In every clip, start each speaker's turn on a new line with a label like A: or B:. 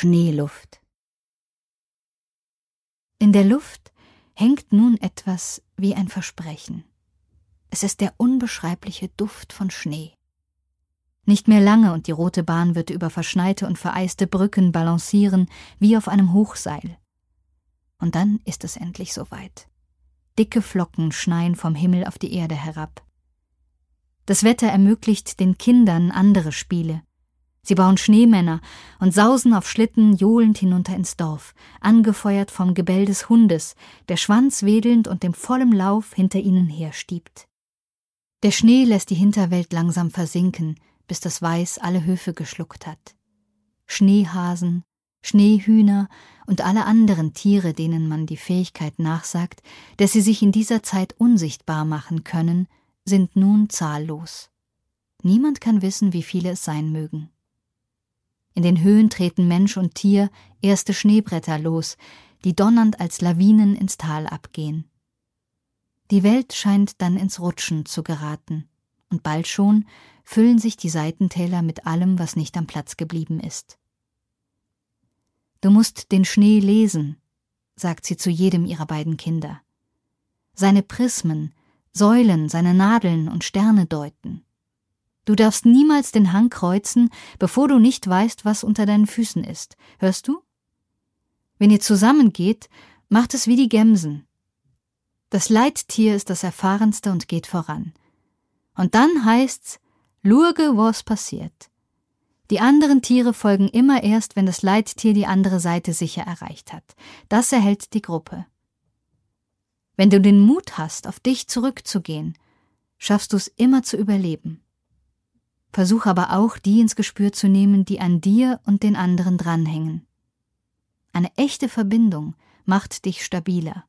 A: Schneeluft. In der Luft hängt nun etwas wie ein Versprechen. Es ist der unbeschreibliche Duft von Schnee. Nicht mehr lange und die rote Bahn wird über verschneite und vereiste Brücken balancieren wie auf einem Hochseil. Und dann ist es endlich soweit. Dicke Flocken schneien vom Himmel auf die Erde herab. Das Wetter ermöglicht den Kindern andere Spiele. Sie bauen Schneemänner und sausen auf Schlitten johlend hinunter ins Dorf, angefeuert vom Gebell des Hundes, der Schwanz wedelnd und dem vollen Lauf hinter ihnen herstiebt. Der Schnee lässt die Hinterwelt langsam versinken, bis das Weiß alle Höfe geschluckt hat. Schneehasen, Schneehühner und alle anderen Tiere, denen man die Fähigkeit nachsagt, dass sie sich in dieser Zeit unsichtbar machen können, sind nun zahllos. Niemand kann wissen, wie viele es sein mögen. In den Höhen treten Mensch und Tier erste Schneebretter los, die donnernd als Lawinen ins Tal abgehen. Die Welt scheint dann ins Rutschen zu geraten, und bald schon füllen sich die Seitentäler mit allem, was nicht am Platz geblieben ist. Du musst den Schnee lesen, sagt sie zu jedem ihrer beiden Kinder. Seine Prismen, Säulen, seine Nadeln und Sterne deuten. Du darfst niemals den Hang kreuzen, bevor du nicht weißt, was unter deinen Füßen ist. Hörst du? Wenn ihr zusammengeht, macht es wie die Gemsen. Das Leittier ist das erfahrenste und geht voran. Und dann heißt's, lurge, was passiert. Die anderen Tiere folgen immer erst, wenn das Leittier die andere Seite sicher erreicht hat. Das erhält die Gruppe. Wenn du den Mut hast, auf dich zurückzugehen, schaffst du es immer zu überleben. Versuch aber auch, die ins Gespür zu nehmen, die an dir und den anderen dranhängen. Eine echte Verbindung macht dich stabiler.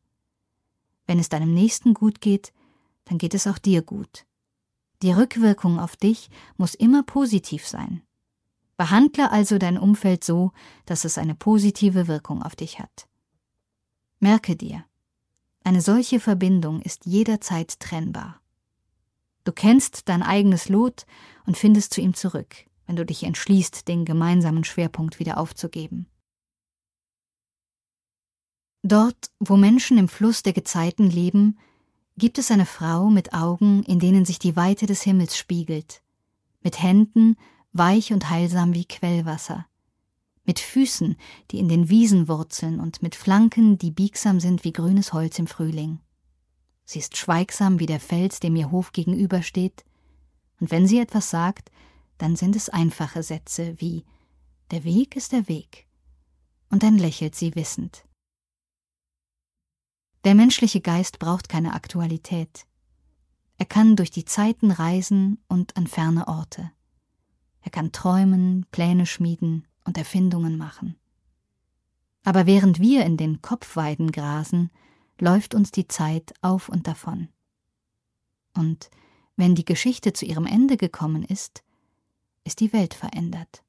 A: Wenn es deinem Nächsten gut geht, dann geht es auch dir gut. Die Rückwirkung auf dich muss immer positiv sein. Behandle also dein Umfeld so, dass es eine positive Wirkung auf dich hat. Merke dir, eine solche Verbindung ist jederzeit trennbar. Du kennst dein eigenes Lot und findest zu ihm zurück, wenn du dich entschließt, den gemeinsamen Schwerpunkt wieder aufzugeben. Dort, wo Menschen im Fluss der Gezeiten leben, gibt es eine Frau mit Augen, in denen sich die Weite des Himmels spiegelt, mit Händen, weich und heilsam wie Quellwasser, mit Füßen, die in den Wiesen wurzeln und mit Flanken, die biegsam sind wie grünes Holz im Frühling. Sie ist schweigsam wie der Fels, dem ihr Hof gegenübersteht, und wenn sie etwas sagt, dann sind es einfache Sätze wie Der Weg ist der Weg. Und dann lächelt sie wissend. Der menschliche Geist braucht keine Aktualität. Er kann durch die Zeiten reisen und an ferne Orte. Er kann träumen, Pläne schmieden und Erfindungen machen. Aber während wir in den Kopfweiden grasen, läuft uns die Zeit auf und davon. Und wenn die Geschichte zu ihrem Ende gekommen ist, ist die Welt verändert.